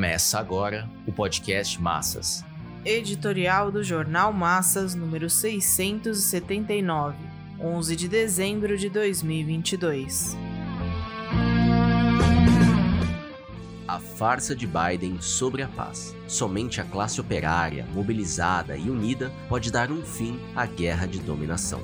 Começa agora o podcast Massas. Editorial do Jornal Massas, número 679, 11 de dezembro de 2022. A farsa de Biden sobre a paz. Somente a classe operária, mobilizada e unida pode dar um fim à guerra de dominação.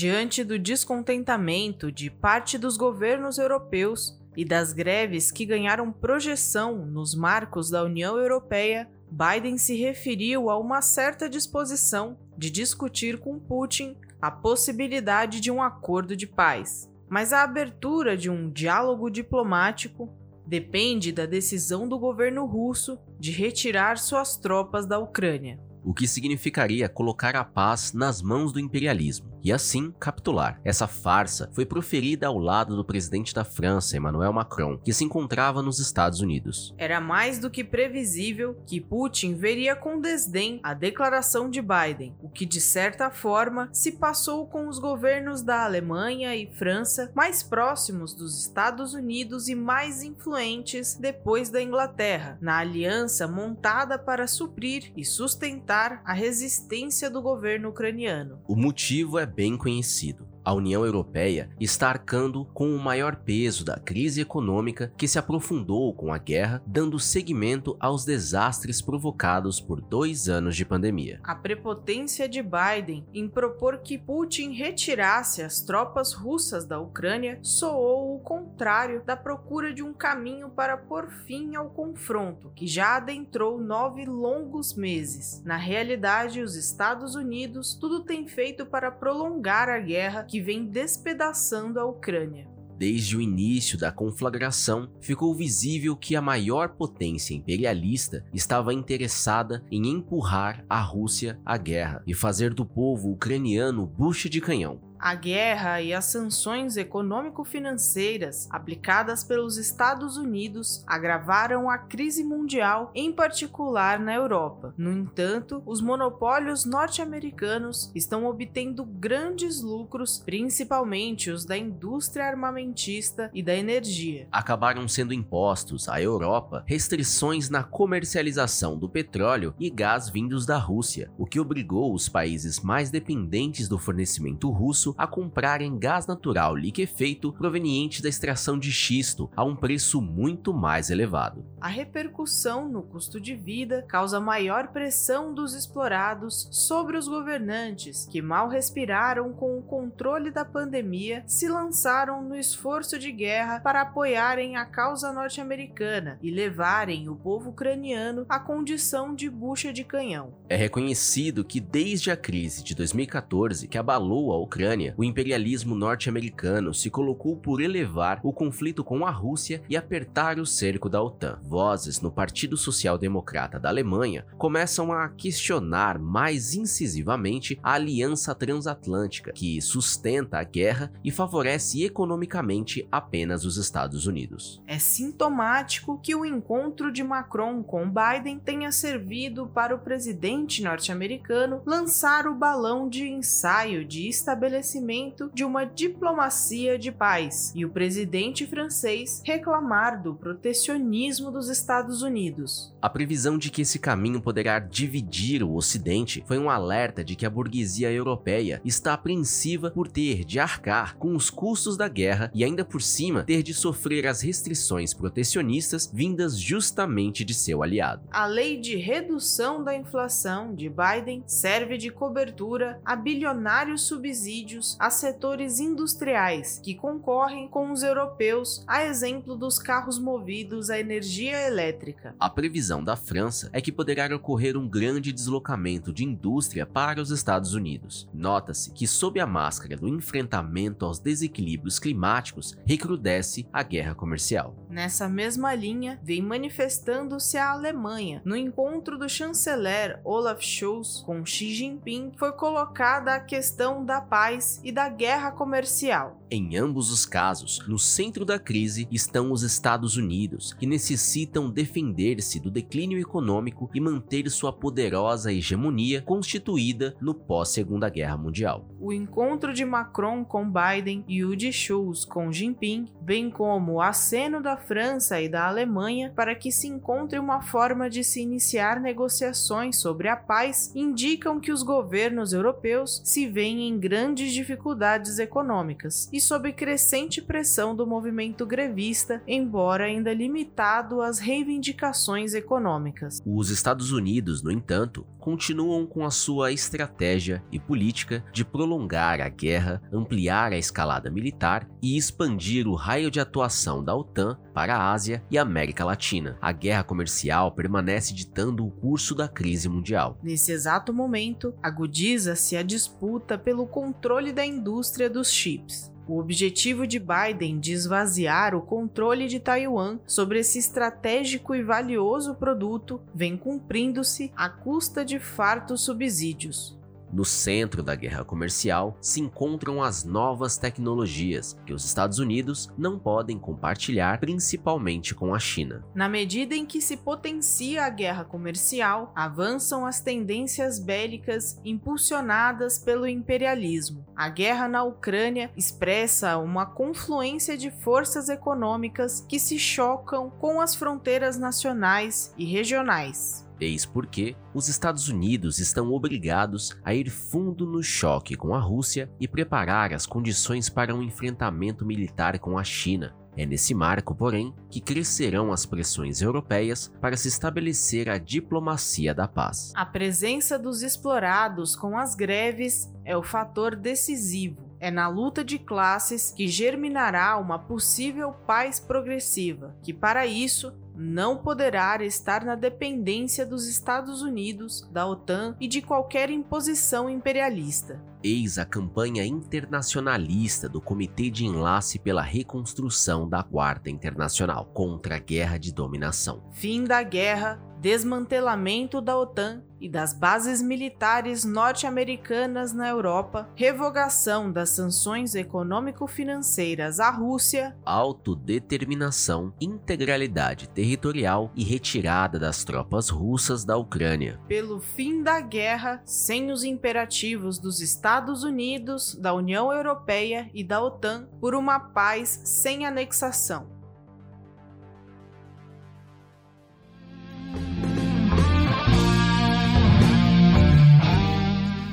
Diante do descontentamento de parte dos governos europeus e das greves que ganharam projeção nos marcos da União Europeia, Biden se referiu a uma certa disposição de discutir com Putin a possibilidade de um acordo de paz. Mas a abertura de um diálogo diplomático depende da decisão do governo russo de retirar suas tropas da Ucrânia o que significaria colocar a paz nas mãos do imperialismo e assim capitular. Essa farsa foi proferida ao lado do presidente da França, Emmanuel Macron, que se encontrava nos Estados Unidos. Era mais do que previsível que Putin veria com desdém a declaração de Biden, o que de certa forma se passou com os governos da Alemanha e França mais próximos dos Estados Unidos e mais influentes depois da Inglaterra, na aliança montada para suprir e sustentar a resistência do governo ucraniano. O motivo é bem conhecido a União Europeia está arcando com o maior peso da crise econômica que se aprofundou com a guerra, dando seguimento aos desastres provocados por dois anos de pandemia. A prepotência de Biden em propor que Putin retirasse as tropas russas da Ucrânia soou o contrário da procura de um caminho para pôr fim ao confronto, que já adentrou nove longos meses. Na realidade, os Estados Unidos tudo tem feito para prolongar a guerra que vem despedaçando a Ucrânia. Desde o início da conflagração, ficou visível que a maior potência imperialista estava interessada em empurrar a Rússia à guerra e fazer do povo ucraniano bucha de canhão. A guerra e as sanções econômico-financeiras aplicadas pelos Estados Unidos agravaram a crise mundial, em particular na Europa. No entanto, os monopólios norte-americanos estão obtendo grandes lucros, principalmente os da indústria armamentista e da energia. Acabaram sendo impostos à Europa restrições na comercialização do petróleo e gás vindos da Rússia, o que obrigou os países mais dependentes do fornecimento russo a comprarem gás natural liquefeito proveniente da extração de xisto a um preço muito mais elevado. A repercussão no custo de vida causa maior pressão dos explorados sobre os governantes, que mal respiraram com o controle da pandemia, se lançaram no esforço de guerra para apoiarem a causa norte-americana e levarem o povo ucraniano à condição de bucha de canhão. É reconhecido que desde a crise de 2014 que abalou a Ucrânia, Ucrânia, o imperialismo norte-americano se colocou por elevar o conflito com a Rússia e apertar o cerco da OTAN. Vozes no Partido Social Democrata da Alemanha começam a questionar mais incisivamente a aliança transatlântica, que sustenta a guerra e favorece economicamente apenas os Estados Unidos. É sintomático que o encontro de Macron com Biden tenha servido para o presidente norte-americano lançar o balão de ensaio de estabelecer estabelecimento de uma diplomacia de paz e o presidente francês reclamar do protecionismo dos Estados Unidos. A previsão de que esse caminho poderá dividir o Ocidente foi um alerta de que a burguesia europeia está apreensiva por ter de arcar com os custos da guerra e ainda por cima ter de sofrer as restrições protecionistas vindas justamente de seu aliado. A lei de redução da inflação de Biden serve de cobertura a bilionários subsídios subsídios a setores industriais que concorrem com os europeus, a exemplo dos carros movidos a energia elétrica. A previsão da França é que poderá ocorrer um grande deslocamento de indústria para os Estados Unidos. Nota-se que, sob a máscara do enfrentamento aos desequilíbrios climáticos, recrudesce a guerra comercial. Nessa mesma linha, vem manifestando-se a Alemanha. No encontro do chanceler Olaf Scholz com Xi Jinping, foi colocada a questão da paz e da guerra comercial. Em ambos os casos, no centro da crise estão os Estados Unidos, que necessitam defender-se do declínio econômico e manter sua poderosa hegemonia constituída no pós-Segunda Guerra Mundial. O encontro de Macron com Biden e o de Schulz com Jinping, bem como o aceno da França e da Alemanha para que se encontre uma forma de se iniciar negociações sobre a paz, indicam que os governos europeus se veem em grandes dificuldades econômicas e sob crescente pressão do movimento grevista, embora ainda limitado às reivindicações econômicas. Os Estados Unidos, no entanto, continuam com a sua estratégia e política de prolongar a guerra, ampliar a escalada militar e expandir o raio de atuação da OTAN para a Ásia e América Latina. A guerra comercial permanece ditando o curso da crise mundial. Nesse exato momento, agudiza-se a disputa pelo controle da indústria dos chips. O objetivo de Biden de esvaziar o controle de Taiwan sobre esse estratégico e valioso produto vem cumprindo-se à custa de fartos subsídios. No centro da guerra comercial se encontram as novas tecnologias que os Estados Unidos não podem compartilhar, principalmente com a China. Na medida em que se potencia a guerra comercial, avançam as tendências bélicas impulsionadas pelo imperialismo. A guerra na Ucrânia expressa uma confluência de forças econômicas que se chocam com as fronteiras nacionais e regionais. Eis porque os Estados Unidos estão obrigados a ir fundo no choque com a Rússia e preparar as condições para um enfrentamento militar com a China. É nesse marco, porém, que crescerão as pressões europeias para se estabelecer a diplomacia da paz. A presença dos explorados com as greves é o fator decisivo. É na luta de classes que germinará uma possível paz progressiva, que para isso não poderá estar na dependência dos Estados Unidos, da OTAN e de qualquer imposição imperialista. Eis a campanha internacionalista do Comitê de Enlace pela Reconstrução da Quarta Internacional contra a Guerra de Dominação. Fim da guerra, desmantelamento da OTAN e das bases militares norte-americanas na Europa, revogação das sanções econômico-financeiras à Rússia, autodeterminação, integralidade territorial e retirada das tropas russas da Ucrânia. Pelo fim da guerra, sem os imperativos dos Estados Unidos, da União Europeia e da OTAN, por uma paz sem anexação.